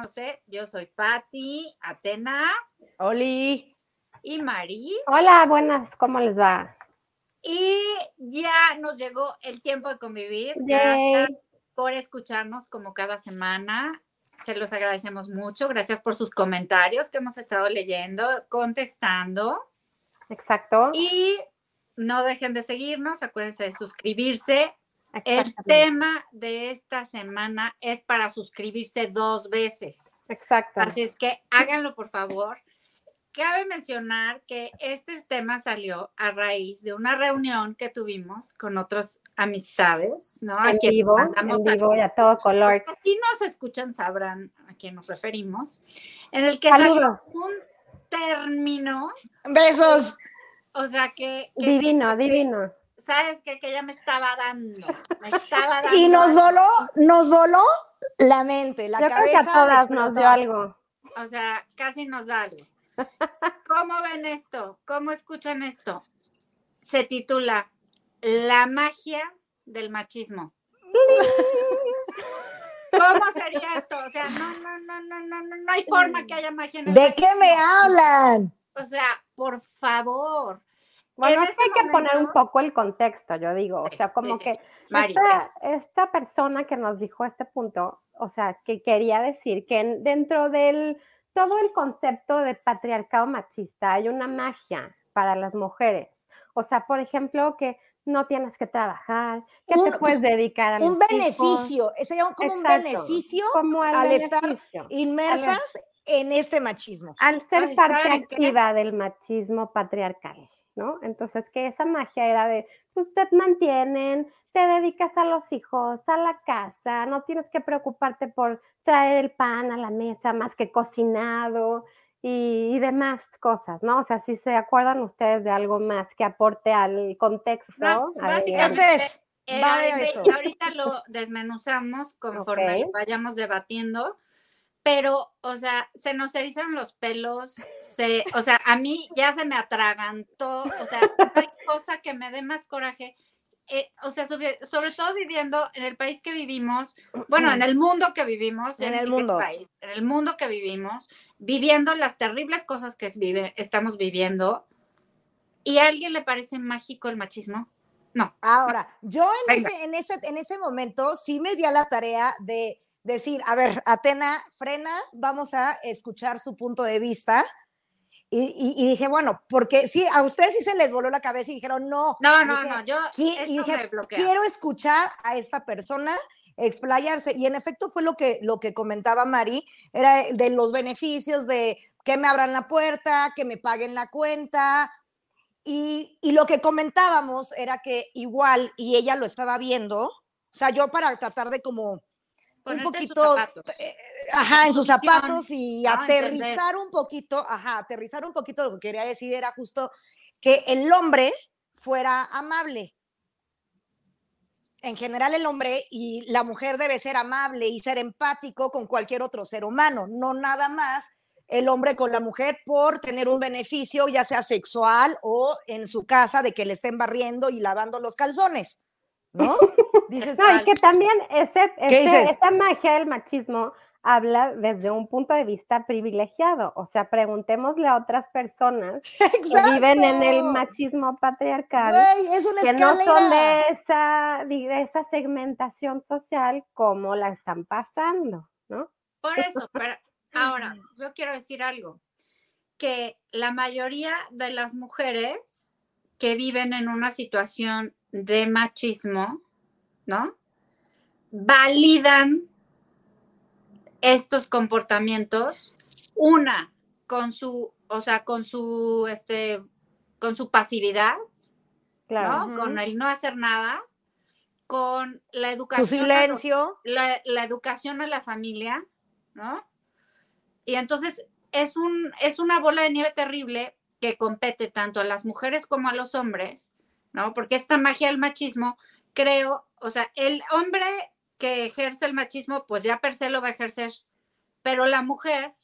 nos conoce, yo soy Patti, Atena. Oli. Y Mari. Hola, buenas, ¿cómo les va? Y ya nos llegó el tiempo de convivir. Gracias por escucharnos como cada semana. Se los agradecemos mucho. Gracias por sus comentarios que hemos estado leyendo, contestando. Exacto. Y no dejen de seguirnos, acuérdense de suscribirse. El tema de esta semana es para suscribirse dos veces. Exacto. Así es que háganlo, por favor. Cabe mencionar que este tema salió a raíz de una reunión que tuvimos con otras amistades, ¿no? En vivo, en vivo y a todo color. Si nos escuchan sabrán a quién nos referimos. En el que salió un término. Besos. O sea que. divino, divino. ¿Sabes qué? Que ella me estaba dando. Me estaba dando. Y nos voló, nos voló la mente, la Yo cabeza. Creo que a todas nos dio algo. O sea, casi nos da algo. ¿Cómo ven esto? ¿Cómo escuchan esto? Se titula La magia del machismo. ¿Cómo sería esto? O sea, no, no, no, no, no, no, no hay forma que haya magia en el ¿De qué me hablan? O sea, por favor. Bueno, es que hay que poner un poco el contexto, yo digo. o sea, como que esta, esta, persona que nos dijo este punto, o sea, que quería decir que dentro del todo el concepto de patriarcado machista hay una magia para las mujeres. O sea, por ejemplo, que no tienes que trabajar, que te puedes dedicar a un beneficio, sería como un beneficio al estar inmersas en este machismo. Al ser parte activa del machismo patriarcal, ¿no? Entonces, que esa magia era de, pues te mantienen, te dedicas a los hijos, a la casa, no tienes que preocuparte por traer el pan a la mesa más que cocinado y, demás cosas, ¿no? O sea, si se acuerdan ustedes de algo más que aporte al contexto. No, básicamente, es. ahorita lo desmenuzamos conforme vayamos debatiendo, pero, o sea, se nos erizaron los pelos, se, o sea, a mí ya se me atragantó, o sea, no hay cosa que me dé más coraje eh, o sea, sobre, todo viviendo en el país que vivimos, bueno, en el mundo que vivimos, en el mundo, país, en el mundo que vivimos, viviendo las terribles cosas que vive, estamos viviendo, ¿y a alguien le parece mágico el machismo? No. Ahora, yo en ese, en, ese, en ese momento sí me di a la tarea de decir, a ver, Atena, frena, vamos a escuchar su punto de vista y, dije, bueno, porque sí, a ustedes sí se les voló la cabeza y dijeron, no. No, no, no, yo y dije, quiero escuchar a esta persona explayarse. Y en efecto fue lo que, lo que comentaba Mari, era de los beneficios de que me abran la puerta, que me paguen la cuenta. Y, y lo que comentábamos era que igual, y ella lo estaba viendo, o sea, yo para tratar de como un poquito, eh, ajá, en sus zapatos y aterrizar un poquito, ajá, aterrizar un poquito lo que quería decir era justo que el hombre fuera amable. En general el hombre y la mujer debe ser amable y ser empático con cualquier otro ser humano, no nada más el hombre con la mujer por tener un beneficio, ya sea sexual o en su casa de que le estén barriendo y lavando los calzones. ¿No? Dices, no, y que también ese, esta magia del machismo habla desde un punto de vista privilegiado. O sea, preguntémosle a otras personas que viven en el machismo patriarcal, que no son de esa, de esa segmentación social como la están pasando, ¿no? Por eso, pero ahora, yo quiero decir algo, que la mayoría de las mujeres que viven en una situación de machismo, ¿no? Validan estos comportamientos, una, con su, o sea, con su, este, con su pasividad, ¿no? Con el no hacer nada, con la educación. Su silencio. la, la, educación a la familia, ¿no? Y entonces es, un, es una bola de nieve terrible que compete tanto a las mujeres como a los hombres, ¿no? Porque esta magia del machismo, creo, o sea, el hombre que ejerce el machismo, pues ya per se lo va a ejercer, pero la mujer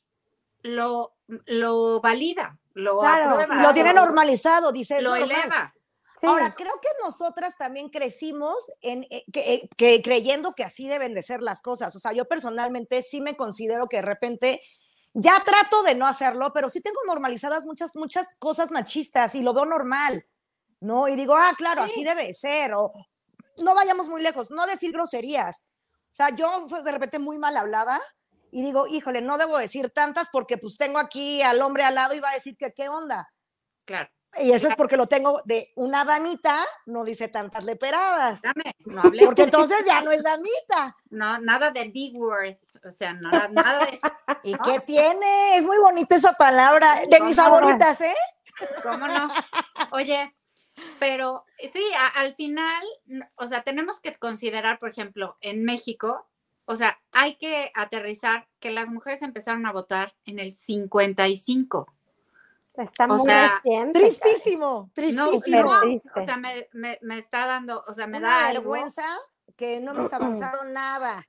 lo, lo valida, lo aprueba. Lo tiene normalizado, dice. Lo eleva. Ahora, creo que nosotras también crecimos en, eh, eh, que, creyendo que así deben de ser las cosas. O sea, yo personalmente sí me considero que de repente ya trato de no hacerlo, pero sí tengo normalizadas muchas, muchas cosas machistas y lo veo normal, ¿no? Y digo, ah, claro, así debe ser. O no vayamos muy lejos, no decir groserías. O sea, yo soy de repente muy mal hablada y digo, híjole, no debo decir tantas porque pues tengo aquí al hombre al lado y va a decir que qué onda. Claro. Y eso es porque lo tengo de una damita, no dice tantas leperadas. Dame, no hablé. Porque entonces ya no es damita. No, nada de big word, o sea, nada, nada de eso. ¿Y qué tiene? Es muy bonita esa palabra, de mis favoritas, ¿eh? ¿Cómo no? Oye, pero sí, al final, o sea, tenemos que considerar, por ejemplo, en México, o sea, hay que aterrizar que las mujeres empezaron a votar en el 55. Está muy Tristísimo, tristísimo. o sea, me, me, me, está dando, o sea, me da vergüenza que no hemos avanzado nada.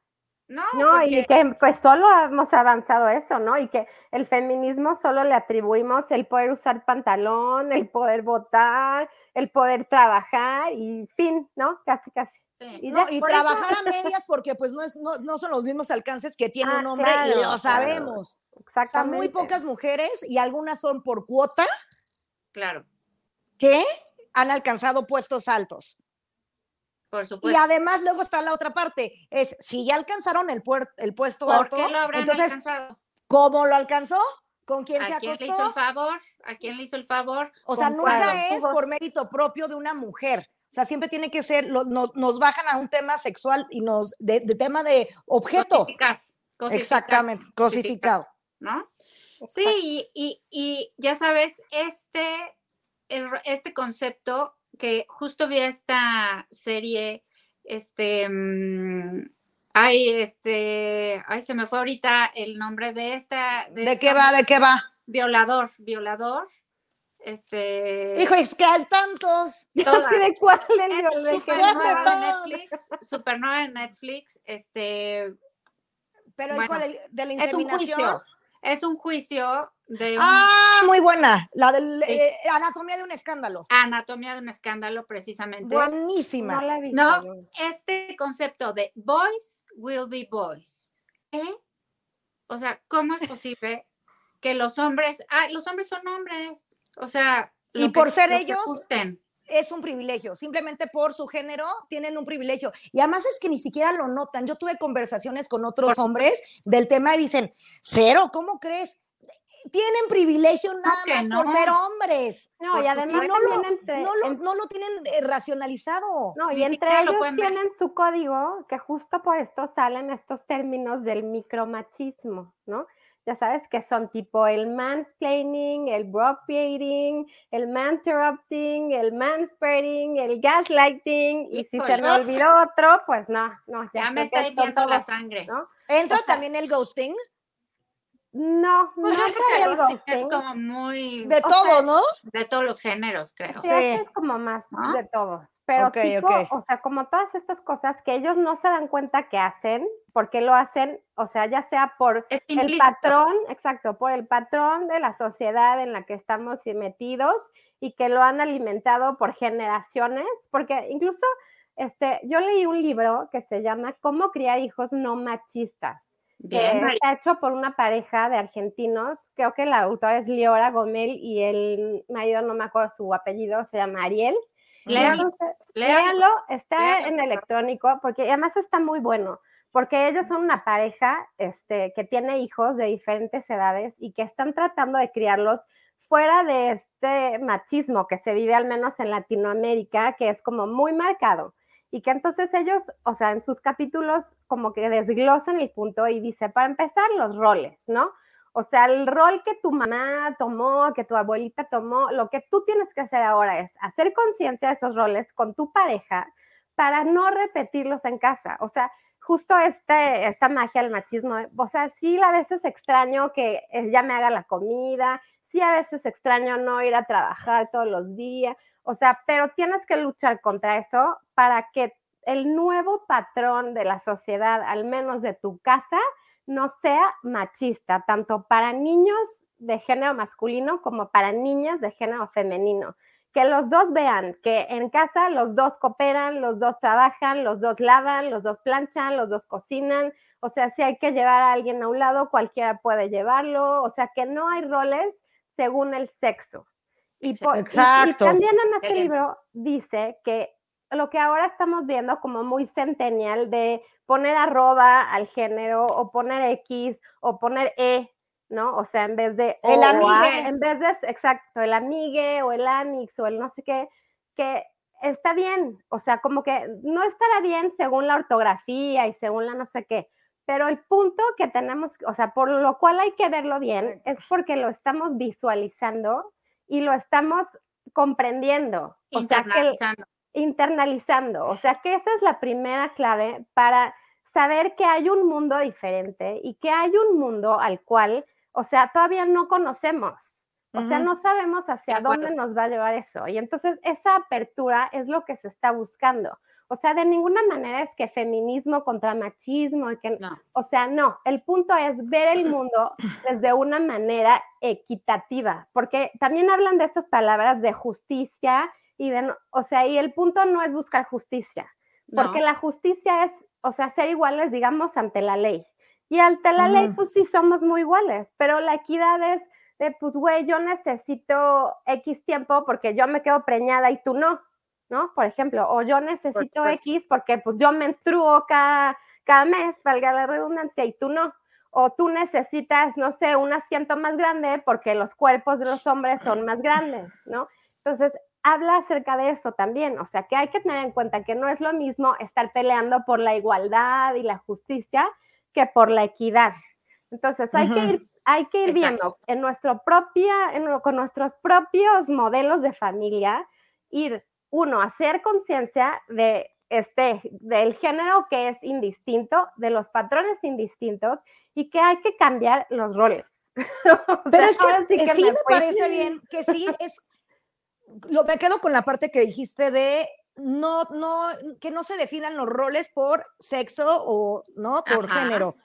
No, no y que pues solo hemos avanzado eso, ¿no? Y que el feminismo solo le atribuimos el poder usar pantalón, el poder votar, el poder trabajar y fin, ¿no? Casi, casi. Y, no, y trabajar a medias porque pues no, es, no, no, son los mismos alcances que tiene ah, un hombre y lo sabemos. Exactamente. muy pocas mujeres y algunas son por cuota. Claro. Que han alcanzado puestos altos. Por supuesto. Y además luego está la otra parte, es si ya alcanzaron el, el puesto ¿Por alto, qué lo habrán entonces, alcanzado? ¿cómo lo alcanzó? ¿Con quién se acostó? ¿A quién le hizo el favor? ¿A quién le hizo el favor? O sea, nunca es por mérito propio de una mujer. O sea, siempre tiene que ser, nos bajan a un tema sexual y nos, de, tema de objeto. Cosificar, Exactamente, cosificado. ¿No? Sí, y, y, ya sabes, este, este concepto que justo vi esta serie, este, mm, ay, este, ay, se me fue ahorita el nombre de esta. ¿De, qué va? ¿De qué va? Violador, violador. Este. Hijo, es que hay tantos. ¿De cuál es Supernova de Netflix. Supernova de Netflix. Este. Pero cuál? ¿De la inseminación? Es un juicio de Ah, muy buena. La de eh, Anatomía de un escándalo. Anatomía de un escándalo, precisamente. Buenísima. No, la no este concepto de boys will be boys. ¿Eh? O sea, ¿cómo es posible que los hombres, ah, los hombres son hombres? O sea, y por ser ellos es un privilegio, simplemente por su género tienen un privilegio. Y además es que ni siquiera lo notan. Yo tuve conversaciones con otros hombres del tema y dicen, cero, ¿cómo crees? Tienen privilegio nada más por ser hombres. No, y además no lo, no, lo, tienen eh, racionalizado. No, y entre ellos tienen su código que justo por esto salen estos términos del micromachismo, ¿no? ya sabes que son tipo el mansplaining, el broadcasting, el interrupting, el manspreading, el gaslighting, y si se me olvidó otro, pues no, no. Ya, me está hirviendo la sangre. ¿no? ¿Entra también el ghosting? No, no creo el ghosting. Es como muy... De todo, ¿no? De todos los géneros, creo. Sí, es como más de todos. Pero tipo, o sea, como todas estas cosas que ellos no se dan cuenta que hacen, porque lo hacen, o sea, ya sea por el patrón, exacto, por el patrón de la sociedad en la que estamos metidos y que lo han alimentado por generaciones, porque incluso este, yo leí un libro que se llama Cómo criar hijos no machistas está hecho por una pareja de argentinos. Creo que la autora es Liora Gomel y el marido, no me acuerdo su apellido, se llama Ariel. léanlo, está en electrónico, porque además está muy bueno, porque ellos son una pareja este, que tiene hijos de diferentes edades y que están tratando de criarlos fuera de este machismo que se vive al menos en Latinoamérica, que es como muy marcado y que entonces ellos, o sea, en sus capítulos como que desglosan el punto y dice, para empezar, los roles, ¿no? O sea, el rol que tu mamá tomó, que tu abuelita tomó, lo que tú tienes que hacer ahora es hacer conciencia de esos roles con tu pareja para no repetirlos en casa. O sea, justo este, esta magia del machismo, o sea, sí a veces extraño que ella me haga la comida, sí a veces extraño no ir a trabajar todos los días, o sea, pero tienes que luchar contra eso para que el nuevo patrón de la sociedad, al menos de tu casa, no sea machista, tanto para niños de género masculino como para niñas de género femenino. que los dos vean que en casa los dos cooperan, los dos trabajan, los dos lavan, los dos planchan, los dos cocinan. O sea, si hay que llevar a alguien a un lado, cualquiera puede llevarlo. O sea, que no hay roles según el sexo. Y, Exacto. y también en este libro dice que lo que ahora estamos viendo como muy centennial de poner arroba al género o poner X o poner E ¿no? O sea, en vez de... El amigue. En vez de, exacto, el amigue o el amix o el no sé qué, que está bien, o sea, como que no estará bien según la ortografía y según la no sé qué, pero el punto que tenemos, o sea, por lo cual hay que verlo bien, es porque lo estamos visualizando y lo estamos comprendiendo. Internalizando. internalizando. O sea, que esa es la primera clave para saber que hay un mundo diferente y que hay un mundo al cual o sea, todavía no conocemos. O sea, no sabemos hacia dónde nos va a llevar eso. Y entonces esa apertura es lo que se está buscando. O sea, de ninguna manera es que feminismo contra machismo, y que, o sea, no, el punto es ver el mundo desde una manera equitativa, porque también hablan de estas palabras de justicia y de, o sea, y el punto no es buscar justicia, porque la justicia es, o sea, ser iguales, digamos, ante la ley. Y ante la ley, pues sí somos muy iguales, pero la equidad es de, pues, güey, yo necesito X tiempo porque yo me quedo preñada y tú no, ¿no? Por ejemplo, o yo necesito X porque pues yo menstruo cada, cada mes, valga la redundancia, y tú no. O tú necesitas, no sé, un asiento más grande porque los cuerpos de los hombres son más grandes, ¿no? Entonces, habla acerca de eso también, o sea, que hay que tener en cuenta que no es lo mismo estar peleando por la igualdad y la justicia que por la equidad. Entonces, hay que ir, hay que ir viendo en nuestro propia, con nuestros propios modelos de familia, ir, uno, hacer conciencia de este, del género que es indistinto, de los patrones indistintos y que hay que cambiar los roles. Pero es que, sí, me, parece bien, que sí es, lo, me quedo con la parte que dijiste de no, no, que no se definan los roles por sexo o, ¿no? Por género.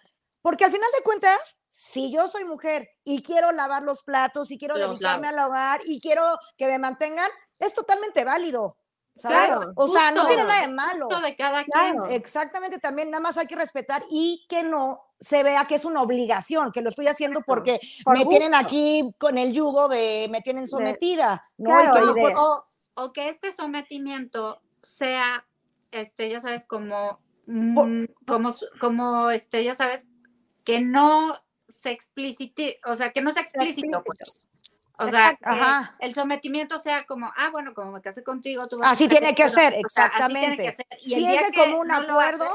Porque al final de cuentas, si yo soy mujer y quiero lavar los platos y quiero dedicarme al hogar y quiero que me mantengan, es totalmente válido. Claro, o sea, no tiene nada de malo. de cada quien. Exactamente, también nada más hay que respetar y que no se vea que es una obligación, que lo estoy haciendo porque me tienen aquí con el yugo de me tienen sometida, ¿no? o que este sometimiento sea, este, ya sabes, como, mm, como, como, este, ya sabes, que no se explicite, o sea, que no sea explícito, pues. O sea, que el sometimiento sea como, ah, bueno, como me casé contigo, tú vas así, tiene que ser, exactamente. si es de común acuerdo,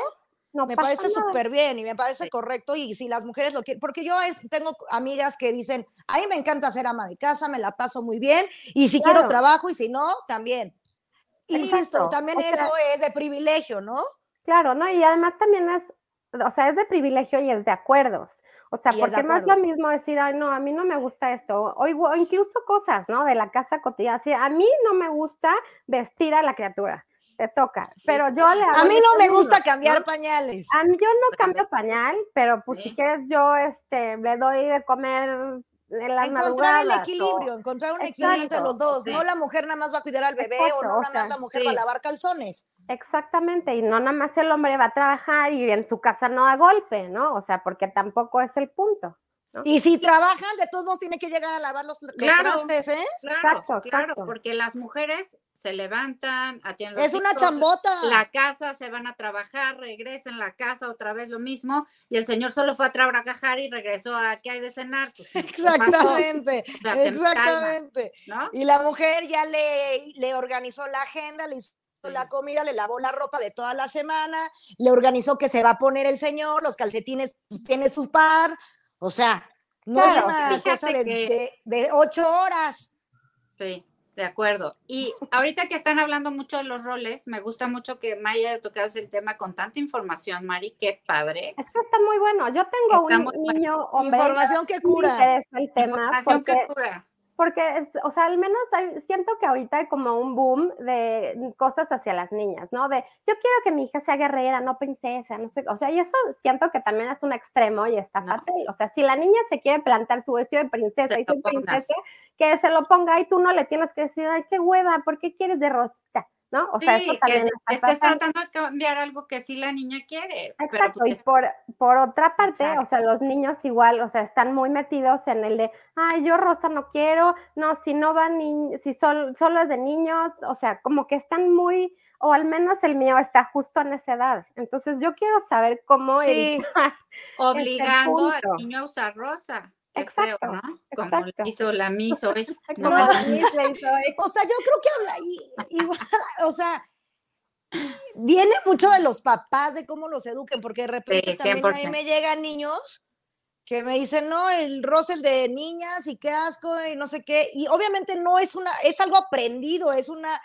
me parece súper bien y me parece correcto y si las mujeres lo quieren, porque yo tengo amigas que dicen, a mí me encanta ser ama de casa, me la paso muy bien y si quiero trabajo y si no, también. Insisto, también eso es de privilegio, ¿no? Claro, ¿no? Y además también es, o sea, es de privilegio y es de acuerdos. O sea, porque no es lo mismo decir, ay, no, a mí no me gusta esto, o, incluso cosas, ¿no? De la casa cotidiana. Así, a mí no me gusta vestir a la criatura te toca. Pero yo le A mí no me gusta cambiar pañales. A mí yo no cambio pañal, pero pues si quieres yo este le doy de comer en las encontrar el equilibrio, encontrar un equilibrio entre los dos. No la mujer nada más va a cuidar al bebé o no nada más la mujer va a lavar calzones. Exactamente, y no nada más el hombre va a trabajar y en su casa no da golpe, ¿no? O sea, porque tampoco es el punto. Y si trabajan, de todos modos tiene que llegar a lavar los, trastes, ¿eh? Claro, claro, porque las mujeres se levantan, atienden Es una chambota. La casa, se van a trabajar, regresan la casa, otra vez lo mismo, y el señor solo fue a trabajar y regresó a qué hay de cenar. Pues, exactamente, exactamente. Y la mujer ya le, le organizó la agenda, le hizo la comida, le lavó la ropa de toda la semana, le organizó que se va a poner el señor, los calcetines pues, tiene su par, o sea, no es una cosa de, ocho horas. Sí, de acuerdo. Y ahorita que están hablando mucho de los roles, me gusta mucho que Mari haya tocado ese tema con tanta información, Mari, qué padre. Es que está muy bueno. Yo tengo un niño Información que cura. el tema. Información que cura. Porque, es, o sea, al menos siento que ahorita hay como un boom de cosas hacia las niñas, ¿no? De yo quiero que mi hija sea guerrera, no princesa, no sé, o sea, y eso siento que también es un extremo y está fatal. O sea, si la niña se quiere plantar su vestido de princesa y ser princesa, que se lo ponga y tú no le tienes que decir, ay, qué hueva, ¿por qué quieres de rosita? ¿No? O sea, eso también que estás tratando de cambiar algo que sí la niña quiere. Exacto, y por, por otra parte, o sea, los niños igual, o sea, están muy metidos en el de, ay, yo rosa no quiero, no, si no van, si solo, solo es de niños, o sea, como que están muy, o al menos el mío está justo en esa edad. Entonces yo quiero saber cómo sí. obligando al niño a usar rosa. Exacto, ¿no? Como hizo la miso hoy. No, o sea, yo creo que habla igual, o sea, viene mucho de los papás, de cómo los eduquen, porque de repente también a mí me llegan niños que me dicen, no, el Russell de niñas y qué asco y no sé qué. Y obviamente no es una, es algo aprendido, es una,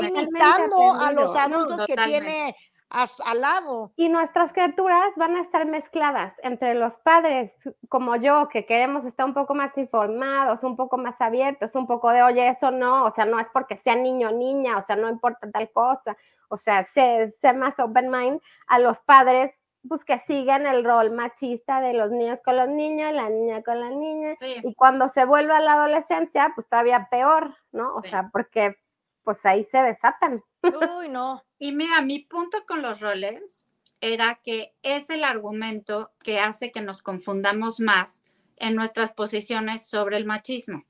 imitando a los adultos que tiene al lado. Y nuestras criaturas van a estar mezcladas entre los padres como yo, que queremos estar un poco más informados, un poco más abiertos, un poco de, oye, eso no, o sea, no es porque sea niño o niña, o sea, no importa tal cosa, o sea, sé, más open mind a los padres pues que sigan el rol machista de los niños con los niños, la niña con la niña, y cuando se vuelve a la adolescencia, pues todavía peor, ¿no? O sea, porque pues ahí se desatan. Uy, no. Y mira, mi punto con los roles era que es el argumento que hace que nos confundamos más en nuestras posiciones sobre el machismo.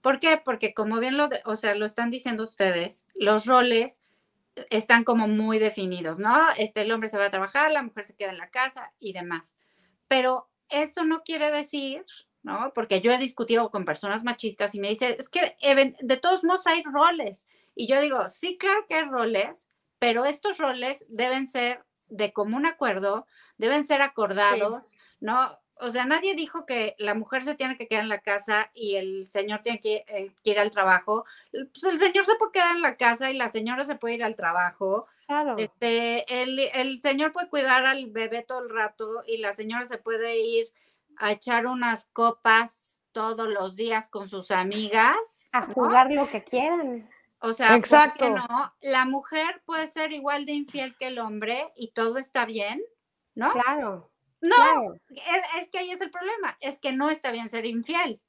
¿Por qué? Porque como bien lo, o sea, lo están diciendo ustedes, los roles están como muy definidos, ¿no? Este, el hombre se va a trabajar, la mujer se queda en la casa y demás. Pero eso no quiere decir, ¿no? Porque yo he discutido con personas machistas y me dicen, es que de todos modos hay roles y yo digo, sí, claro que hay roles, pero estos roles deben ser de común acuerdo, deben ser acordados, ¿no? O sea, nadie dijo que la mujer se tiene que quedar en la casa y el señor tiene que, eh, ir al trabajo. Pues el señor se puede quedar en la casa y la señora se puede ir al trabajo. Claro. Este, el, el señor puede cuidar al bebé todo el rato y la señora se puede ir a echar unas copas todos los días con sus amigas. A jugar lo que quieran. O sea, Exacto. no? La mujer puede ser igual de infiel que el hombre y todo está bien, ¿no? Claro. No, Es, que ahí es el problema, es que no está bien ser infiel.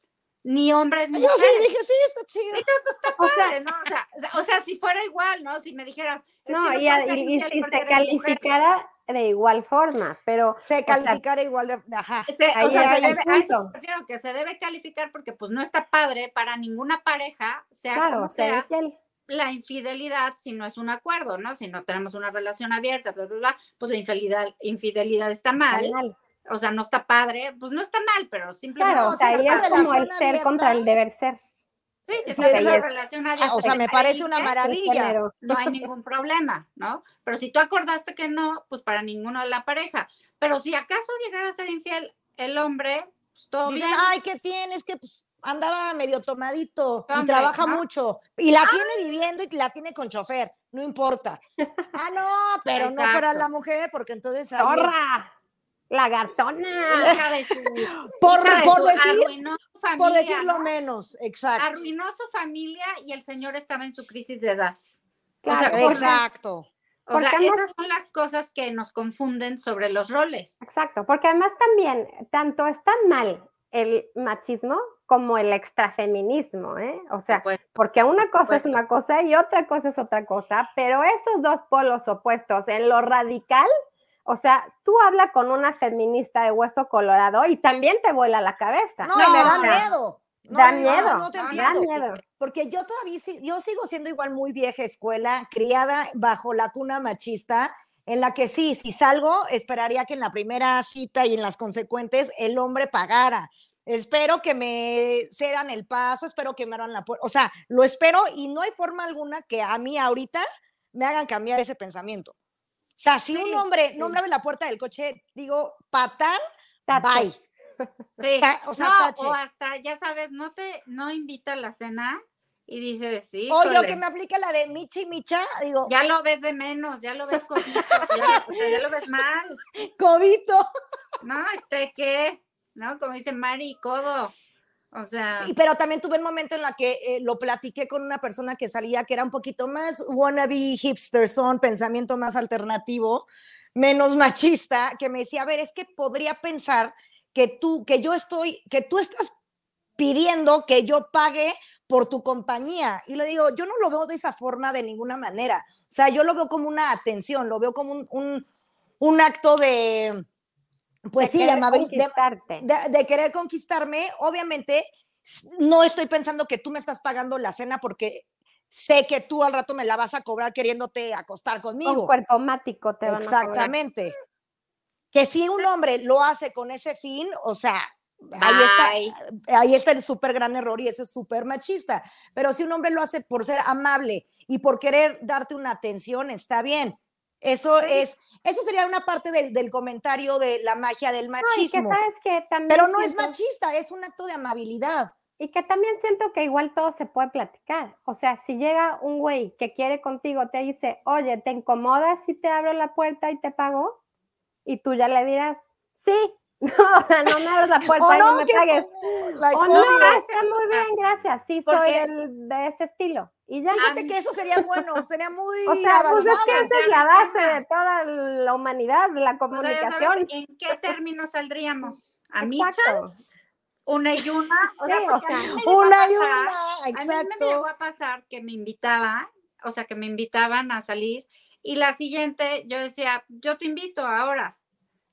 Ni hombres ni mujeres. Yo sí dije, sí, está chido. Eso pues, está padre, ¿no? O sea, o sea, si fuera igual, ¿no? Si me dijeras. no, y, y, si se calificara de igual forma, pero. Se calificara igual de. Ajá. o sea, se debe, prefiero que se debe calificar porque, pues, no está padre para ninguna pareja, sea como sea. La infidelidad, si no es un acuerdo, ¿no? Si no tenemos una relación abierta, bla, bla, bla, pues la infidelidad, infidelidad está mal. O sea, no está padre, pues no está mal, pero simplemente. Claro, o sea, es como el ser contra el deber ser. Sí, es relación abierta. O sea, me parece una maravilla. No hay ningún problema, ¿no? Pero si tú acordaste que no, pues para ninguno de la pareja. Pero si acaso llegara a ser infiel el hombre, pues todo bien. Ay, ¿qué tienes? Que pues andaba medio tomadito y trabaja mucho. Y la tiene viviendo y la tiene con chofer, no importa. Ah, no, pero no fuera la mujer, porque entonces. ¡Zorra! Lagartona. por, por, decir, por decirlo menos, exacto. Arruinó su familia y el señor estaba en su crisis de edad. exacto. O sea, esas son las cosas que nos confunden sobre los roles. Exacto, porque además también, tanto está mal el machismo como el extrafeminismo, ¿eh? O sea, porque una cosa es una cosa y otra cosa es otra cosa, pero esos dos polos opuestos en lo radical o sea, tú hablas con una feminista de hueso colorado y también te vuela la cabeza. No, me da miedo. da miedo. No, te entiendo. Da miedo. Porque yo todavía, yo sigo siendo igual muy vieja escuela, criada bajo la cuna machista, en la que sí, si salgo, esperaría que en la primera cita y en las consecuentes el hombre pagara. Espero que me cedan el paso, espero que me abran la puerta. O sea, lo espero y no hay forma alguna que a mí ahorita me hagan cambiar ese pensamiento. O sea, si un hombre no abre la puerta del coche, digo, patán, bye. Sí. O, sea, o hasta, ya sabes, no te, no invita a la cena y dices, sí. O yo que me aplica la de Michi Micha, digo. Ya lo ves de menos, ya lo ves codito, ya, o sea, ya lo ves mal. Codito. No, este, ¿qué? ¿No? Como dice Mari, codo. O sea. Pero también tuve un momento en la que eh, lo platiqué con una persona que salía que era un poquito más wannabe hipster, son pensamiento más alternativo, menos machista, que me decía, a ver, es que podría pensar que tú, que yo estoy, que tú estás pidiendo que yo pague por tu compañía. Y le digo, yo no lo veo de esa forma de ninguna manera. O sea, yo lo veo como una atención, lo veo como un, un, acto de, pues sí, de, de, querer conquistarme. Obviamente, no estoy pensando que tú me estás pagando la cena porque sé que tú al rato me la vas a cobrar queriéndote acostar conmigo. Con cuerpo mático te van Exactamente. Que si un hombre lo hace con ese fin, o sea, ahí está, ahí está el súper gran error y eso es súper machista. Pero si un hombre lo hace por ser amable y por querer darte una atención, está bien. Eso es, eso sería una parte del, comentario de la magia del machismo. pero no es machista, es un acto de amabilidad. Y que también siento que igual todo se puede platicar. O sea, si llega un güey que quiere contigo, te dice, oye, ¿te incomodas si te abro la puerta y te pago? Y tú ya le dirás, sí, no, o sea, no me abras la puerta y no, me pagues. o no, está muy bien, gracias. Sí, soy de ese estilo. Y ya. Fíjate que eso sería bueno, sería muy O sea, pues es que es la base de toda la humanidad, la comunicación. ¿En qué términos saldríamos? ¿A michas? Una y una. O sea, una y una, exacto. A mí me llegó a pasar que me invitaba, o sea, que me invitaban a salir y la siguiente yo decía, yo te invito ahora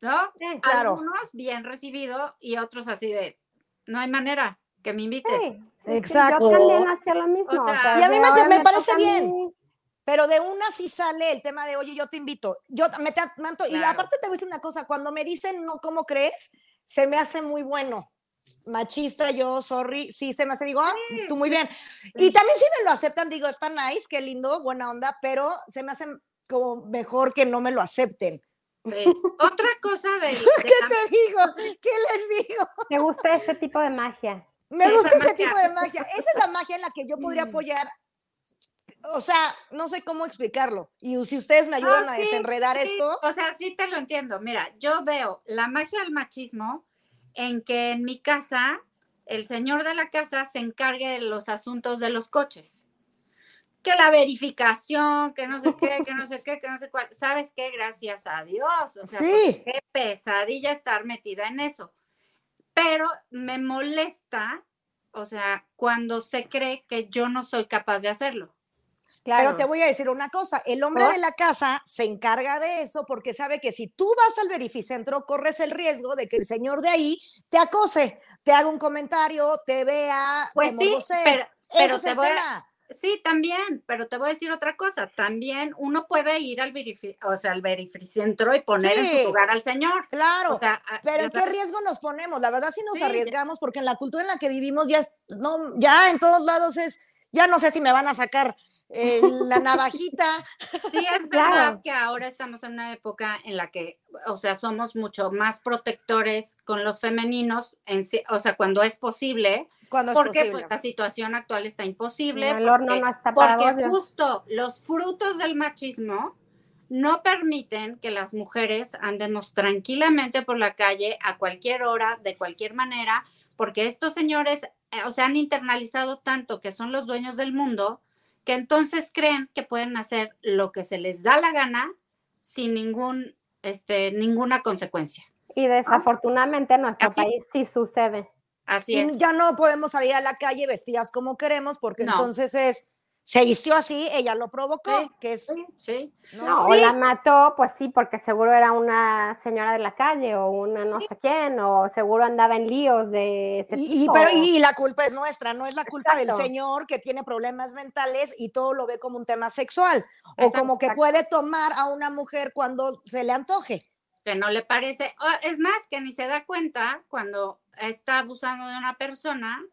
¿no? claro. Algunos bien recibido y otros así de, no hay manera que me invites. Exacto. Yo también hacía lo mismo. y a mí me, parece bien. Pero de una sí sale el tema de, oye, yo te invito. Yo me te manto. Y aparte te voy a decir una cosa, cuando me dicen no, ¿cómo crees? Se me hace muy bueno. Machista, yo, sorry, sí se me hace, digo, ah, tú muy bien. Y también si me lo aceptan, digo, está nice, qué lindo, buena onda, pero se me hace como mejor que no me lo acepten. Otra cosa de... ¿Qué te digo? ¿Qué les digo? Me gusta ese tipo de magia. Me gusta ese tipo de magia. Esa es la magia en la que yo podría mm. apoyar. O sea, no sé cómo explicarlo. Y si ustedes me ayudan a desenredar esto. O sea, sí te lo entiendo. Mira, yo veo la magia del machismo en que en mi casa el señor de la casa se encargue de los asuntos de los coches que la verificación, que no sé qué, que no sé qué, que no sé cuál. ¿Sabes qué? Gracias a Dios. O sea, sí. qué pesadilla estar metida en eso. Pero me molesta, o sea, cuando se cree que yo no soy capaz de hacerlo. Claro. Pero te voy a decir una cosa, el hombre de la casa se encarga de eso porque sabe que si tú vas al verificentro corres el riesgo de que el señor de ahí te acose, te haga un comentario, te vea. Pues sí, pero, pero te voy a, Sí, también, pero te voy a decir otra cosa, también uno puede ir al, o sea, al verificentro y poner en su lugar al señor. Claro, pero ¿en qué riesgo nos ponemos? La verdad sí nos arriesgamos porque en la cultura en la que vivimos ya, no, ya en todos lados es, ya no sé si me van a sacar eh, la navajita. Sí, es verdad que ahora estamos en una época en la que, o sea, somos mucho más protectores con los femeninos, en, o sea, cuando es posible, porque pues la situación actual está imposible. el horno porque, no está para porque justo los frutos del machismo no permiten que las mujeres andemos tranquilamente por la calle a cualquier hora, de cualquier manera, porque estos señores, eh, o sea, han internalizado tanto que son los dueños del mundo, que entonces creen que pueden hacer lo que se les da la gana sin ningún, este, ninguna consecuencia. Y desafortunadamente en nuestro país sí sucede. Así y ya no podemos salir a la calle vestidas como queremos porque entonces es se vistió así, ella lo provocó, que es sí, ¿no? o la mató, pues sí, porque seguro era una señora de la calle o una no sé quién, o seguro andaba en líos de ese y, tipo. Pero, y la culpa es nuestra, no es la culpa del señor que tiene problemas mentales y todo lo ve como un tema sexual, o como que puede tomar a una mujer cuando se le antoje. Que no le parece, es más, que ni se da cuenta cuando está abusando de una persona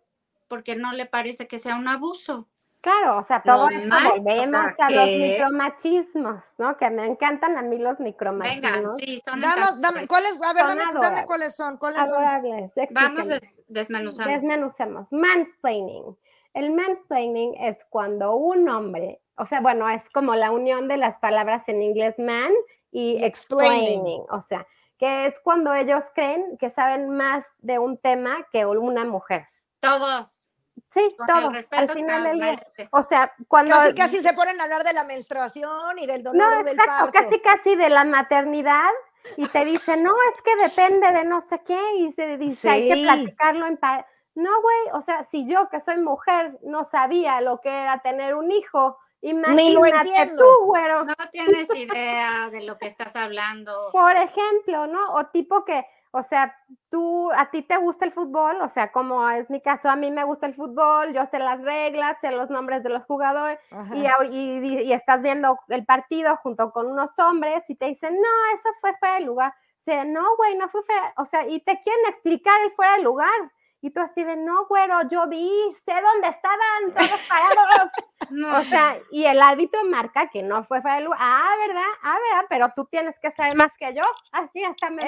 porque no le parece que sea un abuso. Claro, o sea, todo esto volvemos a los micromachismos, ¿no? Que me encantan a mí los micromachismos. Venga, sí, son dame, ¿cuáles? A ver, dame, cuáles son. ¿cuáles adorables. Son? Vamos desmenuzando. Desmenucemos. Mansplaining. El mansplaining es cuando un hombre, o sea, bueno, es como la unión de las palabras en inglés man y, explaining. O sea, que es cuando ellos creen que saben más de un tema que una mujer. Todos. Sí, todo. Al final del día. O sea, cuando. Casi, casi se ponen a hablar de la menstruación y del dolor no, del parto. Casi, casi de la maternidad. Y te dicen, no, es que depende de no sé qué. Y se dice, hay que platicarlo en paz. No, güey, o sea, si yo que soy mujer no sabía lo que era tener un hijo, imagínate tú, güero. No tienes idea de lo que estás hablando. Por ejemplo, ¿no? O tipo que o sea, tú, a ti te gusta el fútbol, o sea, como es mi caso, a mí me gusta el fútbol, yo sé las reglas, sé los nombres de los jugadores y, y, estás viendo el partido junto con unos hombres y te dicen, no, eso fue fuera de lugar. O sea, no, güey, no fue fuera, o sea, y te quieren explicar el fuera de lugar. Y tú así de, no, güero, yo vi, sé dónde estaban todos parados. O sea, y el árbitro marca que no fue fuera de lugar. Ah, ¿verdad? Ah, ¿verdad? Pero tú tienes que saber más que yo. Así hasta me...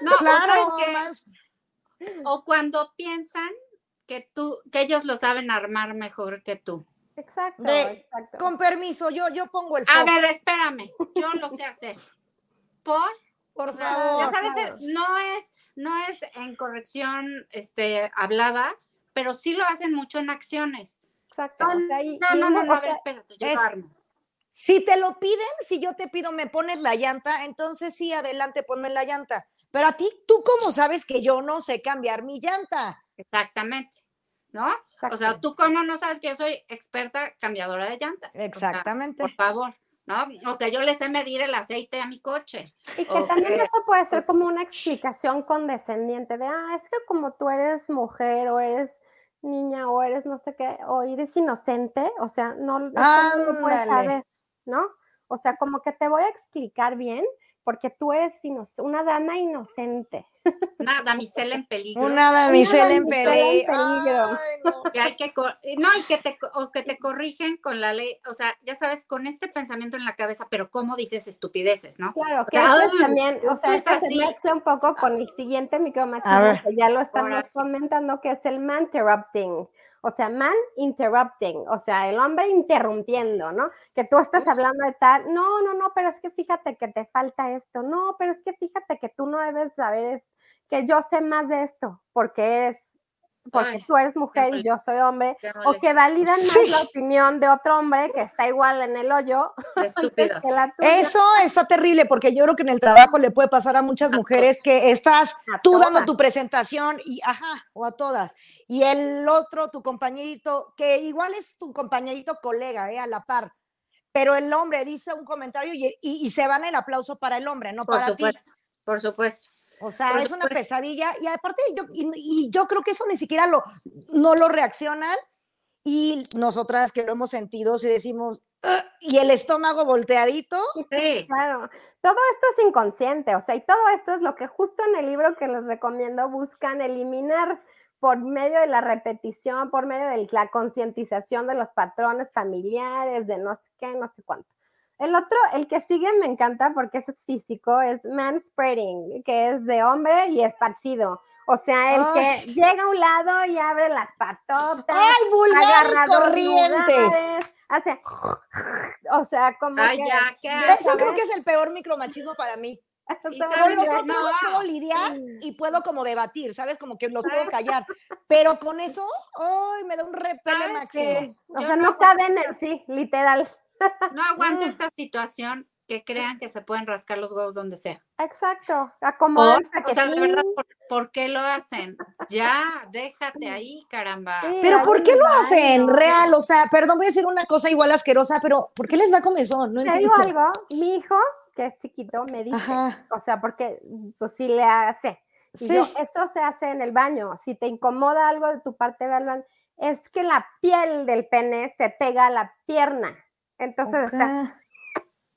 No, claro, o, o cuando piensan que tú, que ellos lo saben armar mejor que tú. Exacto, Con permiso, yo, yo pongo el A ver, espérame, yo lo sé hacer. Por, por favor. Ya sabes, no es, no es en corrección este, hablada, pero sí lo hacen mucho en acciones. Exacto. No, no, no, no, a ver, espérate, yo armo. Si te lo piden, si yo te pido me pones la llanta, entonces sí, adelante, ponme la llanta. Pero a ti, ¿tú cómo sabes que yo no sé cambiar mi llanta? Exactamente, ¿no? O sea, ¿tú cómo no sabes que yo soy experta cambiadora de llantas? Exactamente. por favor. ¿no? O que yo le sé medir el aceite a mi coche. Y que también eso puede ser como una explicación condescendiente de, ah, es que como tú eres mujer o eres niña o eres no sé qué, o eres inocente, o sea, no, no lo puedes saber, ¿no? O sea, como que te voy a explicar bien porque tú eres una dama inocente. Una damisela en peligro. Una damisela, en peligro. Que hay que, no, y que te, o que te corrigen con la ley, o sea, ya sabes, con este pensamiento en la cabeza, pero ¿cómo dices estupideces, no? Claro, que también, o sea, se mezcla un poco con el siguiente micromachismo, que ya lo estamos comentando, que es el man-interrupting. O sea, man interrupting, o sea, el hombre interrumpiendo, ¿no? Que tú estás hablando de tal, no, no, no, pero es que fíjate que te falta esto, no, pero es que fíjate que tú no debes saber, que yo sé más de esto, porque es porque tú eres mujer y yo soy hombre, o que validan más la opinión de otro hombre que está igual en el hoyo. Estúpido. Eso está terrible, porque yo creo que en el trabajo le puede pasar a muchas mujeres que estás tú dando tu presentación y, ajá, o a todas, y el otro, tu compañerito, que igual es tu compañerito colega, ¿eh? a la par, pero el hombre dice un comentario y, se van el aplauso para el hombre, no para ti. Por supuesto. O sea, es una pesadilla y aparte yo, y, yo creo que eso ni siquiera lo, no lo reaccionan y nosotras que lo hemos sentido si decimos, y el estómago volteadito. Sí, claro. Todo esto es inconsciente, o sea, y todo esto es lo que justo en el libro que les recomiendo buscan eliminar por medio de la repetición, por medio de la concientización de los patrones familiares, de no sé qué, no sé cuánto. El otro, el que sigue me encanta porque ese es físico, es man spreading, que es de hombre y esparcido. O sea, el que llega a un lado y abre las patotas. ¡Ay, vulgares corrientes! hace, o sea, como Ay, que, ya, ¿qué Eso creo que es el peor micromachismo para mí. Con los otros no. puedo lidiar y puedo como debatir, ¿sabes? Como que los puedo callar. Pero con eso, ¡ay! me da un repele máximo. O sea, no cabe en el, sí, literal. No aguanto esta situación que crean que se pueden rascar los huevos donde sea. Exacto. Acomoda. O sea, de verdad, ¿por, qué lo hacen? Ya, déjate ahí, caramba. pero ¿por qué lo hacen? Real, o sea, perdón, voy a decir una cosa igual asquerosa, pero ¿por qué les da comezón? No Te digo algo, mi hijo, que es chiquito, me dice, o sea, porque pues sí le hace. sí. esto se hace en el baño. Si te incomoda algo de tu parte del es que la piel del pene se pega a la pierna. Entonces,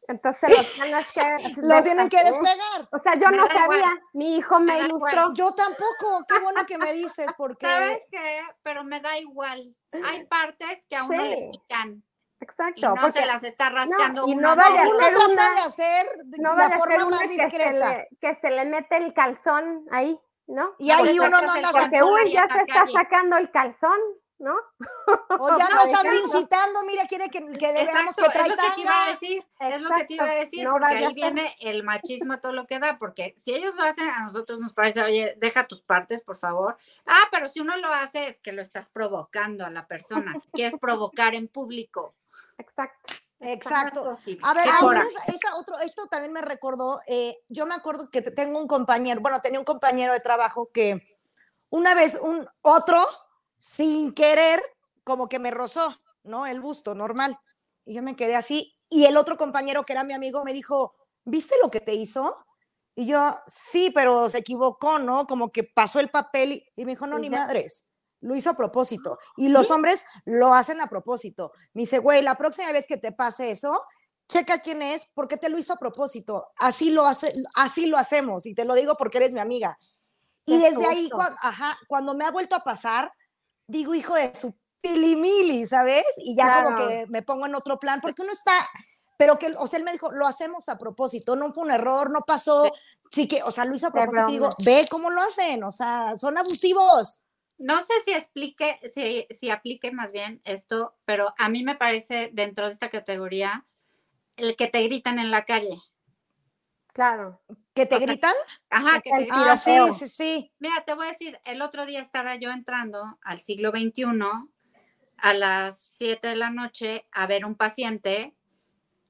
entonces los que lo tienen que despegar. O sea, yo no sabía, mi hijo me, ilustró. Yo tampoco, qué bueno que me dices, porque. ¿Sabes qué? Pero me da igual. Hay partes que a uno le pican. Exacto. Y no se las está rascando. y no vaya a ser una, de hacer no vaya a ser una que se, le, que se le mete el calzón ahí, ¿no? Y ahí uno no anda Porque, uy, ya se está sacando el calzón. ¿No? O ya no están incitando, mira, quiere que, que veamos que trae es lo que te iba a decir, es lo que te iba a decir, porque ahí viene el machismo todo lo que da, porque si ellos lo hacen, a nosotros nos parece, oye, deja tus partes, por favor. Ah, pero si uno lo hace es que lo estás provocando a la persona, quieres provocar en público. Exacto. Exacto. A ver, otro, esto también me recordó, eh, yo me acuerdo que tengo un compañero, bueno, tenía un compañero de trabajo que una vez un otro, sin querer, como que me rozó, ¿no? El busto, normal. Y yo me quedé así. Y el otro compañero, que era mi amigo, me dijo, ¿viste lo que te hizo? Y yo, sí, pero se equivocó, ¿no? Como que pasó el papel y, me dijo, no, ni madres lo hizo a propósito. Y los hombres lo hacen a propósito. Me dice, güey, la próxima vez que te pase eso, checa quién es, porque te lo hizo a propósito. Así lo, hace, así lo hacemos. Y te lo digo porque eres mi amiga. Y desde ahí, ajá, cuando me ha vuelto a pasar, digo, hijo de su pilimili, ¿sabes? Y ya como que me pongo en otro plan, porque uno está, pero que, o sea, él me dijo, lo hacemos a propósito, no fue un error, no pasó, sí que, o sea, lo hizo a propósito, digo, ve cómo lo hacen, o sea, son abusivos no sé si explique, si, si aplique más bien esto, pero a mí me parece dentro de esta categoría el que te gritan en la calle. Claro. ¿Que te gritan? Ajá, que te gritan. Ah, sí, sí, sí. Mira, te voy a decir, el otro día estaba yo entrando al siglo XXI a las 7 de la noche a ver un paciente.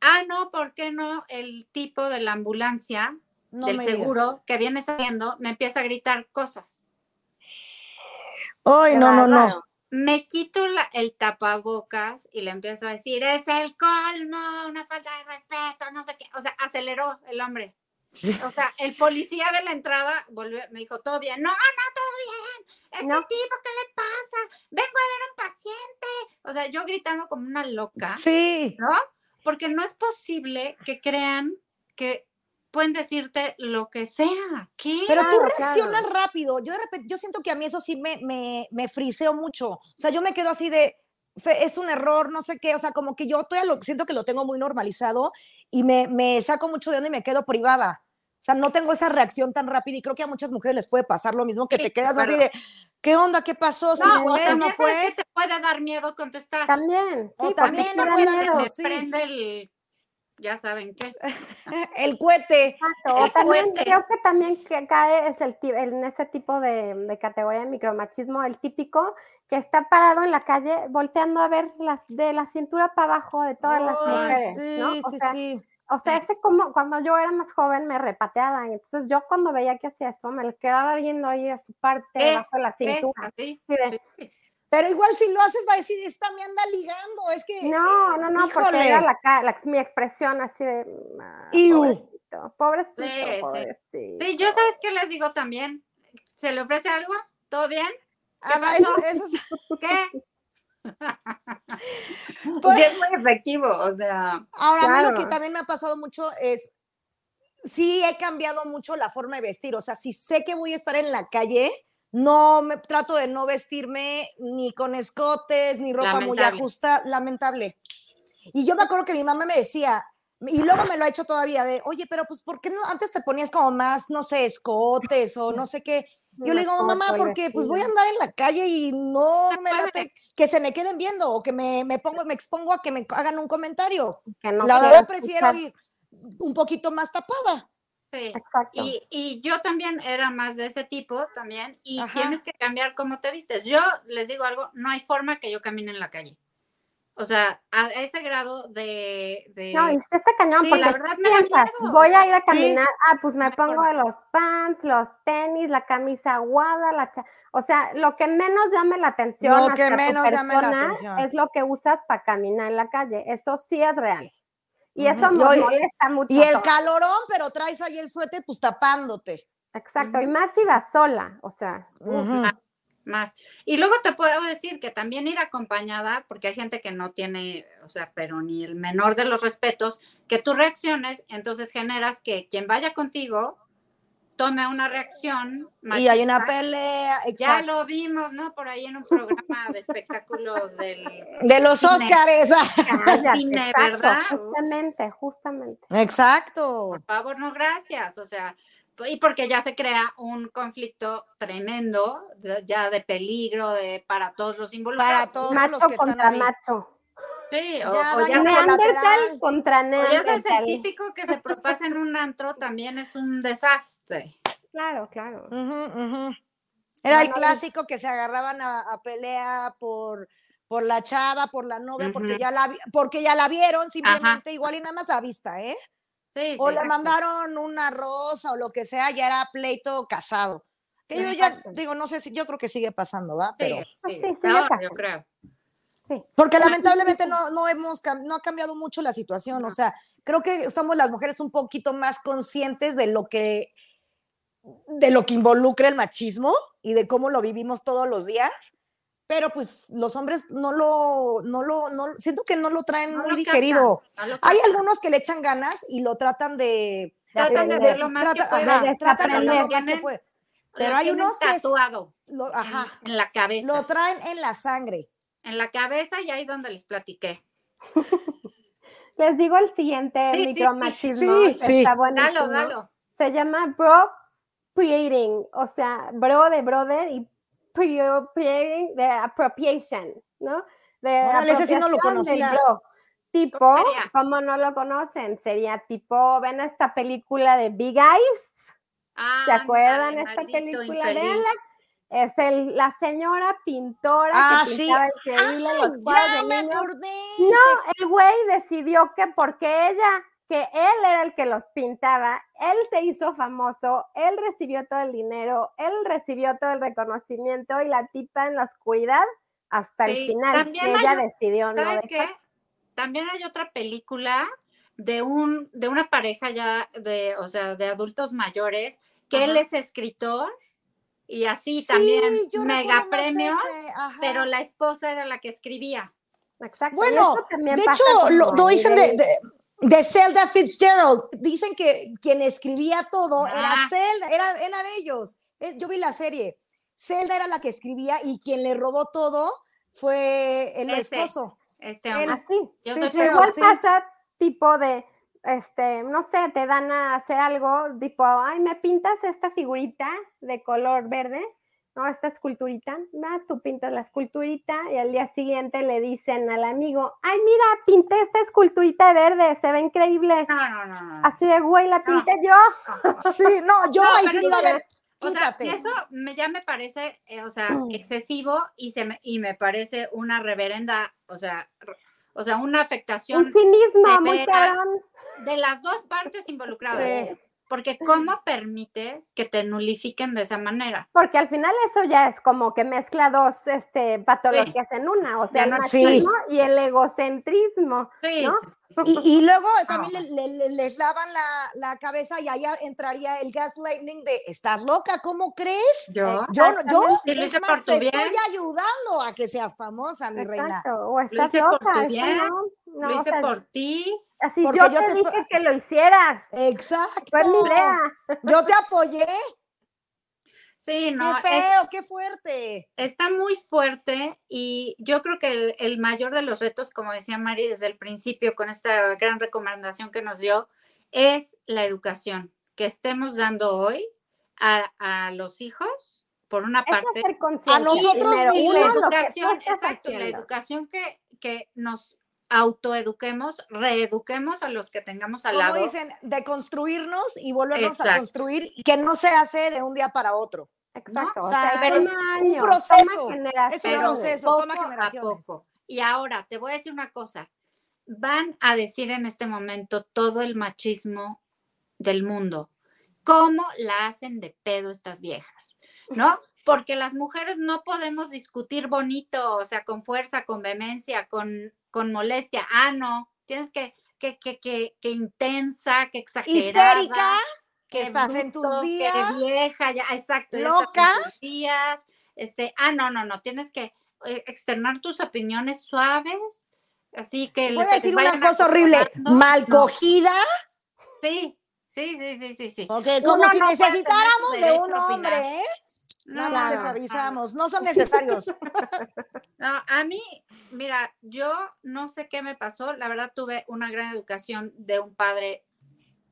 Ah, no, ¿por qué no? El tipo de la ambulancia del seguro que viene saliendo me empieza a gritar cosas. Ay, no, no, no. Me quito el tapabocas y le empiezo a decir, es el colmo, una falta de respeto, no sé qué. O sea, aceleró el hombre. O sea, el policía de la entrada volvió, me dijo, todo bien. No, no, todo bien. Este tipo, ¿qué le pasa? Vengo a ver a un paciente. O sea, yo gritando como una loca. Sí. ¿No? Porque no es posible que crean que pueden decirte lo que sea. ¿Qué? Pero tú reaccionas rápido. Yo de repente, yo siento que a mí eso sí me, me, me friseo mucho. O sea, yo me quedo así de, es un error, no sé qué, o sea, como que yo todavía lo, siento que lo tengo muy normalizado y me, me saco mucho de onda y me quedo privada. O sea, no tengo esa reacción tan rápida y creo que a muchas mujeres les puede pasar lo mismo, que te quedas así de, ¿qué onda? ¿Qué pasó? No, si no fue. te puede dar miedo contestar. También. Sí, también me puede dar miedo. Sí. Prende el ya saben qué. el cohete. también, Creo que también cae es el, en ese tipo de, categoría de micromachismo, el típico que está parado en la calle volteando a ver las de la cintura para abajo de todas las mujeres. Sí, ¿no? o sí, sea, sí. O sea, ese como cuando yo era más joven me repateaban. Entonces yo cuando veía que hacía eso, me quedaba viendo ahí a su parte, debajo de la cintura. Sí, pero igual si lo haces va a decir, esta me anda ligando, es que... No, no, no, porque era la, mi expresión así de... Ah, pobrecito, pobrecito, sí. Sí, yo sabes qué les digo también, ¿se le ofrece algo? ¿Todo bien? ¿Qué ah, pasó? Eso, eso... ¿Qué? pues, es muy efectivo, o sea... Ahora, a mí lo que también me ha pasado mucho es, sí he cambiado mucho la forma de vestir, o sea, si sé que voy a estar en la calle no me trato de no vestirme ni con escotes, ni ropa muy ajusta, lamentable. Y yo me acuerdo que mi mamá me decía, y luego me lo ha hecho todavía, de, oye, pero pues, ¿por qué no, antes te ponías como más, no sé, escotes o no sé qué? Yo le digo, mamá, porque pues voy a andar en la calle y no me late que se me queden viendo o que me, me pongo, me expongo a que me hagan un comentario. la verdad prefiero ir un poquito más tapada. Sí, Exacto. Y, y, yo también era más de ese tipo también, y tienes que cambiar cómo te vistes. Yo les digo algo, no hay forma que yo camine en la calle. O sea, a ese grado de... No, y está cañón, porque la verdad me piensas, voy a ir a caminar, ah, pues me pongo los pants, los tenis, la camisa aguada, la O sea, lo que menos llame la atención lo que menos llame la atención. es lo que usas para caminar en la calle. Eso sí es real. Y eso me molesta mucho. Y el calorón, pero traes ahí el suéter pues tapándote. Exacto, y más si vas sola, o sea. Más, Y luego te puedo decir que también ir acompañada, porque hay gente que no tiene, o sea, pero ni el menor de los respetos, que tú reacciones, entonces generas que quien vaya contigo tome una reacción. Y hay una pelea. Ya lo vimos, ¿no? Por ahí en un programa de espectáculos del. De los Óscares. cine, ¿verdad? Justamente, justamente. Exacto. Por favor, no, gracias. O sea, y porque ya se crea un conflicto tremendo, ya de peligro de, para todos los involucrados. Para todos macho los que contra están ahí. macho. Sí, o Ya o ya, se, Neandertal contra o ya se es el típico que se propasa en un antro, también es un desastre. Claro, claro. Era el clásico que se agarraban a, a pelea por, por la chava, por la novia, porque, ya la, porque ya la vieron simplemente, igual y nada más la vista, ¿eh? Sí, O sí, le exacto. mandaron una rosa o lo que sea, ya era pleito casado. Que yo ya digo, no sé si, yo creo que sigue pasando, ¿va? Pero, Sí, sí, sí, sí, peor, ya yo creo. porque lamentablemente no, no hemos, no ha cambiado mucho la situación, o No. sea, creo que somos las mujeres un poquito más conscientes de lo que, de lo que involucra el machismo y de cómo lo vivimos todos los días, pero pues los hombres no lo, no lo, no, siento que no lo traen No muy lo digerido. captan, no lo Hay algunos que le echan ganas y lo tratan de, Tratan de de- hacer lo más que ajá, De tratan de hacer lo desaprender. más que. Lo Pero hay unos que es- Lo, en- ajá, en, la cabeza. lo traen en la sangre. En la cabeza y ahí donde les platiqué. Les digo el siguiente Sí, sí, sí. micromachismo. Sí, sí. Está Dalo, buenísimo. dalo. Se llama bro creating, o sea, bro de brother y de appropriation, ¿no? De Órale, ese sí no lo conocía. Tipo. ¿cómo no lo conocen? Sería tipo, ven esta película de Big Eyes, ¿Se acuerdan esta película? Véanla. es el, la señora pintora Ah, que sí. pintaba increíble Ay, los cuadros ya de me niños. acordé. No, el güey decidió que porque ella, que él era el que los pintaba, él se hizo famoso, él recibió todo el dinero, él recibió todo el reconocimiento y la tipa en la oscuridad hasta el final, también que hay ella decidió no ¿Sabes qué? dejar. También hay otra película de un de una pareja ya de, o sea, de adultos mayores, que él es escritor y así Sí, también mega premios, pero la esposa era la que escribía. Exacto. y Bueno, eso también de pasa hecho, lo, lo dicen de, de Zelda Fitzgerald. Dicen que quien escribía todo era Ah. Zelda, era- eran ellos. Eh, Yo vi la serie. Zelda era la que escribía y quien le robó todo fue el Ese. esposo. Este hombre. Así. Yo Sí, soy. Igual sí. pasa tipo de, este, no sé, te dan a hacer algo, tipo, ay, me pintas esta figurita de color verde, ¿no? Esta esculturita. Tú pintas la esculturita y al día siguiente le dicen al amigo, ay, mira, pinté esta esculturita de verde, se ve increíble. No, no, no, no. Así de, güey, la No. pinté yo. Sí, no, yo No, ahí sí es digo, a ver, O sea, eso me, ya me parece, eh, o sea, Mm. excesivo y, se me, y me parece una reverenda, o sea, o sea, una afectación Un cinismo muy cabrón. de las dos partes involucradas. Sí. Porque ¿cómo permites que te nulifiquen de esa manera? Porque al final eso ya es como que mezcla dos este, patologías en una, o sea, el no- Sí. machismo y el egocentrismo. Sí, ¿no? sí, sí, sí. Y, y luego también No. le- le- le- les lavan la, la cabeza y ahí entraría el gaslighting de, ¿estás loca? ¿Cómo crees? Yo, Yo, no- yo lo es hice más, por tu te bien. estoy ayudando a que seas famosa, mi reina. O estás hice por loca, tu eso bien, no, no, lo o hice sea, por ti. Así porque yo, yo te, te dije estoy- que lo hicieras, Exacto. fue mi idea. Yo te apoyé. Sí, no, qué es- feo, qué fuerte. está muy fuerte y yo creo que el, el mayor de los retos, como decía Mari desde el principio con esta gran recomendación que nos dio, es la educación que estemos dando hoy a, a los hijos, por una Es parte. conciencia. nosotros mismos. la educación, exacto, la educación que, que nos autoeduquemos, reeduquemos a los que tengamos al Como lado. dicen, de construirnos y volvernos a construir, que no se hace de un día para otro. Exacto, ¿no? o O sea, es un años, proceso, toma es un proceso, poco toma a generaciones. poco. Y ahora te voy a decir una cosa. Van a decir en este momento todo el machismo del mundo. ¿Cómo la hacen de pedo estas viejas? ¿No? Porque las mujeres no podemos discutir bonito, o sea, con fuerza, con vehemencia, con, con molestia. Ah, no. Tienes que, que, que, que, que intensa, que exagerada. Histérica, que estás en tus días. qué vieja, ya, exacto, ya estás en loca. tus días, este, ah, no, no, no, tienes que eh, externar tus opiniones suaves, así que Voy a decir una cosa horrible, mal cogida, Sí, sí, sí, sí, sí, sí. porque como Uno si no necesitáramos de un hombre, ¿eh? No, No, no les avisamos, no son necesarios. No, a mí, mira, yo no sé qué me pasó, la verdad tuve una gran educación de un padre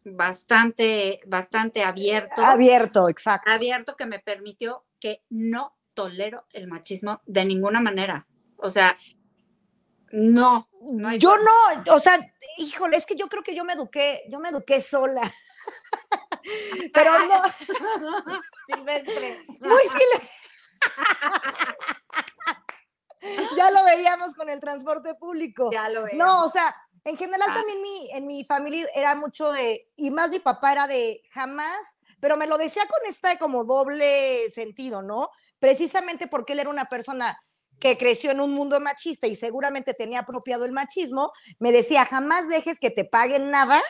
bastante, bastante abierto. Abierto, exacto. Abierto que me permitió que no tolero el machismo de ninguna manera. O sea, no, no yo no, o sea, híjole, es que yo creo que yo me eduqué, yo me eduqué sola. Pero no. Silvestre. Muy silvestre. ya lo veíamos con el transporte público. Ya lo veíamos. No, o sea, en general ah. también mi, en mi familia era mucho de, y más mi papá era de jamás, pero me lo decía con este como doble sentido, ¿no? Precisamente porque él era una persona que creció en un mundo machista y seguramente tenía apropiado el machismo, me decía, jamás dejes que te paguen nada,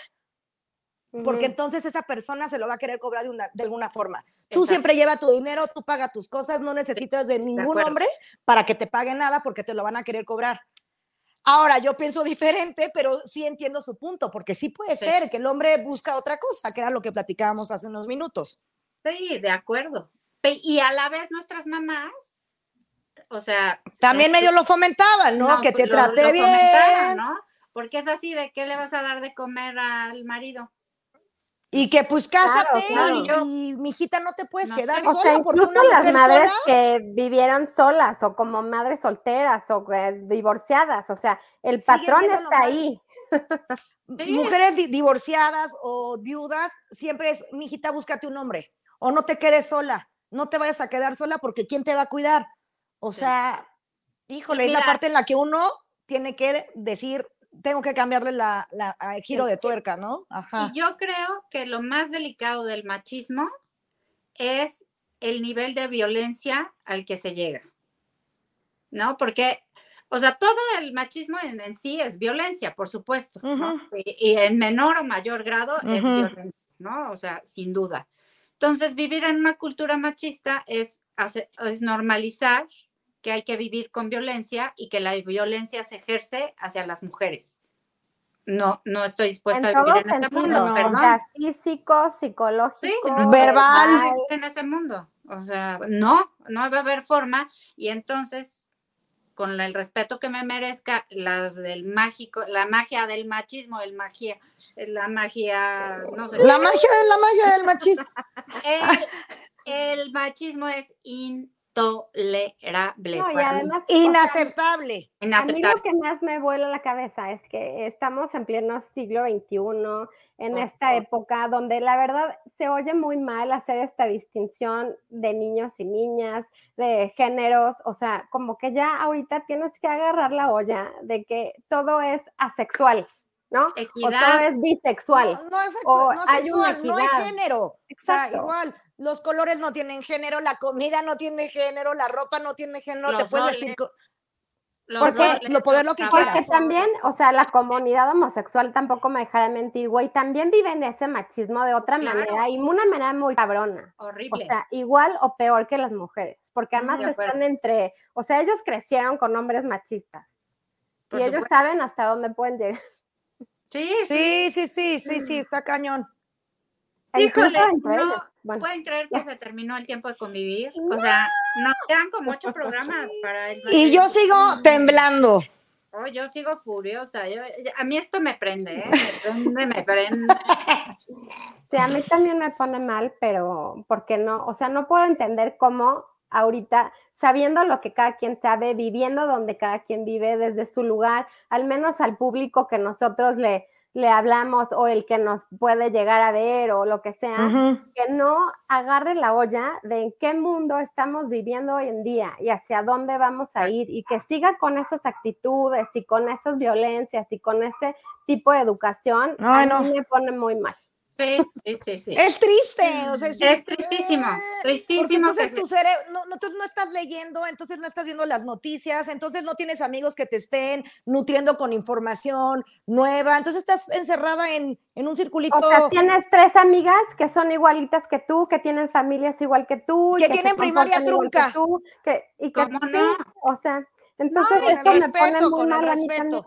porque entonces esa persona se lo va a querer cobrar de, una, de alguna forma. Tú siempre lleva tu dinero, tú paga tus cosas, no necesitas de ningún hombre para que te pague nada porque te lo van a querer cobrar. Ahora, yo pienso diferente, pero sí entiendo su punto, porque sí puede ser que el hombre busca otra cosa, que era lo que platicábamos hace unos minutos. Sí, de acuerdo. Y a la vez nuestras mamás o sea. También medio lo fomentaban, ¿no? que te trate bien. ¿no? Porque es así, ¿de qué le vas a dar de comer al marido? Y que pues cásate Y, mi hijita no te puedes quedar sola o sea, porque una las madres que vivieron solas o como madres solteras o eh, divorciadas, o sea, el patrón está ahí. Mujeres divorciadas o viudas, siempre es, mi hijita, búscate un hombre o no te quedes sola, no te vayas a quedar sola porque ¿quién te va a cuidar? O sea, híjole, es la parte en la que uno tiene que decir, tengo que cambiarle la, el giro de tuerca, ¿no? Ajá. Y yo creo que lo más delicado del machismo es el nivel de violencia al que se llega, ¿no? Porque, o sea, todo el machismo en, sí es violencia, por supuesto, ¿no? y, en menor o mayor grado es violencia, ¿no? O sea, sin duda. Entonces, vivir en una cultura machista es, es normalizar que hay que vivir con violencia y que la violencia se ejerce hacia las mujeres. No, no estoy dispuesta a vivir en ese mundo, ¿verdad? físico, psicológico, verbal. En ese mundo. O sea, no, no va a haber forma. Y entonces, con el respeto que me merezca, las del mágico, la magia del machismo, el magia, la magia, no sé. La magia de la magia del machismo. el, el machismo es in intolerable. inaceptable. A mí lo que más me vuela la cabeza es que estamos en pleno siglo XXI, en esta época donde la verdad se oye muy mal hacer esta distinción de niños y niñas, de géneros, o sea, como que ya ahorita tienes que agarrar la olla de que todo es asexual. ¿No? O todo es bisexual. No, es sexual, no, hay no hay género. O sea, igual, los colores no tienen género, la comida no tiene género, la ropa no tiene género, te puedes decir... Porque lo poder lo que quieras. Porque también, o sea, la comunidad homosexual tampoco me deja de mentir, güey, también viven ese machismo de otra manera y una manera muy cabrona. Horrible. O sea, igual o peor que las mujeres, porque además están entre, o sea, ellos crecieron con hombres machistas y ellos saben hasta dónde pueden llegar. Sí, sí, sí, sí, sí, sí, está cañón. Híjole, no, ¿pueden creer que se terminó el tiempo de convivir? O sea, nos quedan como ocho programas para el... Y yo sigo temblando. Oh, yo sigo furiosa. Yo, a mí esto me prende, ¿eh? Me prende, me prende. Sí, a mí también me pone mal, pero ¿por qué no? O sea, no puedo entender cómo ahorita, sabiendo lo que cada quien sabe, viviendo donde cada quien vive desde su lugar, al menos al público que nosotros le, le hablamos o el que nos puede llegar a ver o lo que sea, que no agarre la olla de en qué mundo estamos viviendo hoy en día y hacia dónde vamos a ir y que siga con esas actitudes y con esas violencias y con ese tipo de educación, a mí me pone muy mal. Sí, sí, sí, Es triste, o sea, es, tristísimo, tristísimo. Entonces tu cerebro, no, no, estás leyendo, entonces no estás viendo las noticias, entonces no tienes amigos que te estén nutriendo con información nueva, entonces estás encerrada en, un circulito. O sea, tienes tres amigas que son igualitas que tú, que tienen familias igual que tú. Que, tienen primaria trunca. Que y que, no? O sea, entonces esto me pone muy mal respeto.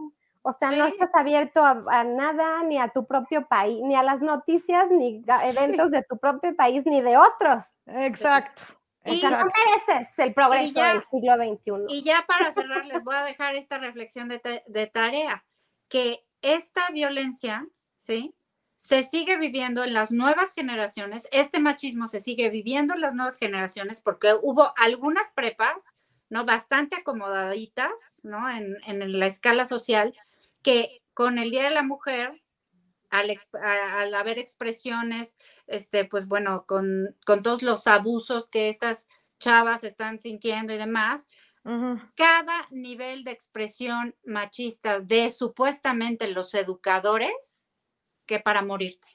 O sea, no estás abierto a, nada, ni a tu propio país, ni a las noticias, ni a eventos de tu propio país, ni de otros. Exacto. Y no mereces el progreso del siglo XXI. Y ya para cerrar, les voy a dejar esta reflexión de, de tarea, que esta violencia, ¿sí? se sigue viviendo en las nuevas generaciones, este machismo se sigue viviendo en las nuevas generaciones porque hubo algunas prepas, ¿no? Bastante acomodaditas, ¿no? En, en la escala social, que con el Día de la Mujer, al, al haber expresiones, este, pues bueno, con, con, todos los abusos que estas chavas están sintiendo y demás, cada nivel de expresión machista de supuestamente los educadores, que para morirte.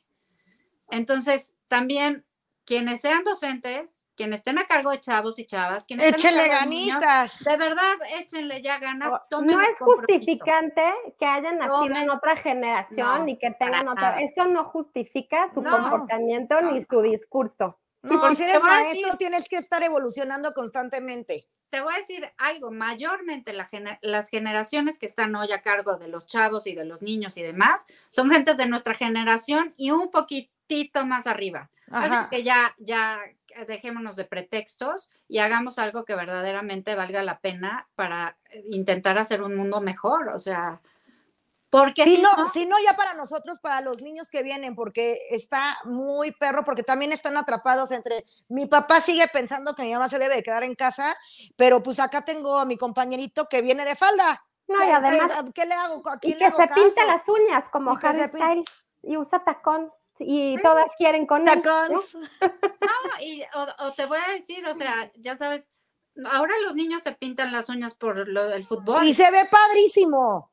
Entonces, también quienes sean docentes, quienes estén a cargo de chavos y chavas, quienes échenle ganitas. de verdad, échenle ya ganas. no es justificante que hayan nacido en otra generación y que tengan otra. Eso no justifica su comportamiento ni su discurso. No, porque si eres maestro tienes que estar evolucionando constantemente. Te voy a decir algo, mayormente las generaciones que están hoy a cargo de los chavos y de los niños y demás, son gentes de nuestra generación y un poquitito más arriba. Así que ya, ya dejémonos de pretextos y hagamos algo que verdaderamente valga la pena para intentar hacer un mundo mejor. O sea, porque si, no, si no, ya para nosotros, para los niños que vienen, porque está muy perro, porque también están atrapados entre, mi papá sigue pensando que mi mamá se debe de quedar en casa, pero pues acá tengo a mi compañerito que viene de falda. No, ¿Qué, y además, ¿qué, le hago? y que se pinta las uñas como Harry Styles y usa tacón y todas quieren con Tacons. ¿no? y, o, te voy a decir, o sea, ya sabes, ahora los niños se pintan las uñas por el fútbol. Y se ve padrísimo.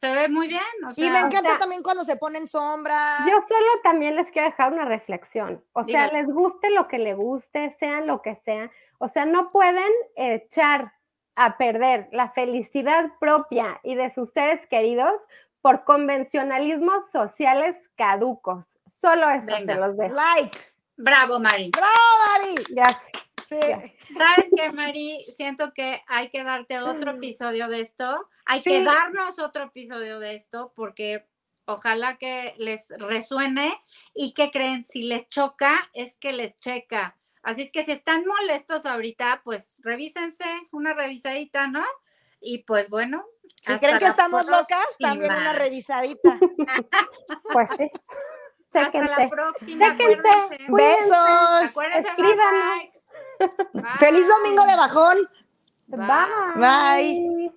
Se ve muy bien. y me encanta también cuando se ponen sombra. Yo solo también les quiero dejar una reflexión. O sea, les guste lo que les guste, sean lo que sean. O sea, no pueden echar a perder la felicidad propia y de sus seres queridos por convencionalismos sociales caducos. Solo eso se los dejo. Like. Bravo, Mari. Bravo, Mari. Gracias. ¿Sabes qué, Mari? Siento que hay que darte otro episodio de esto. Hay que darnos otro episodio de esto porque ojalá que les resuene y que creen, si les choca, es que les checa. Así es que si están molestos ahorita, pues revísense una revisadita, ¿no? Y pues bueno. Si creen que estamos locas, también una revisadita. pues sí. Hasta la próxima. Besos. Escríbanos. Feliz domingo de bajón. Bye. Bye.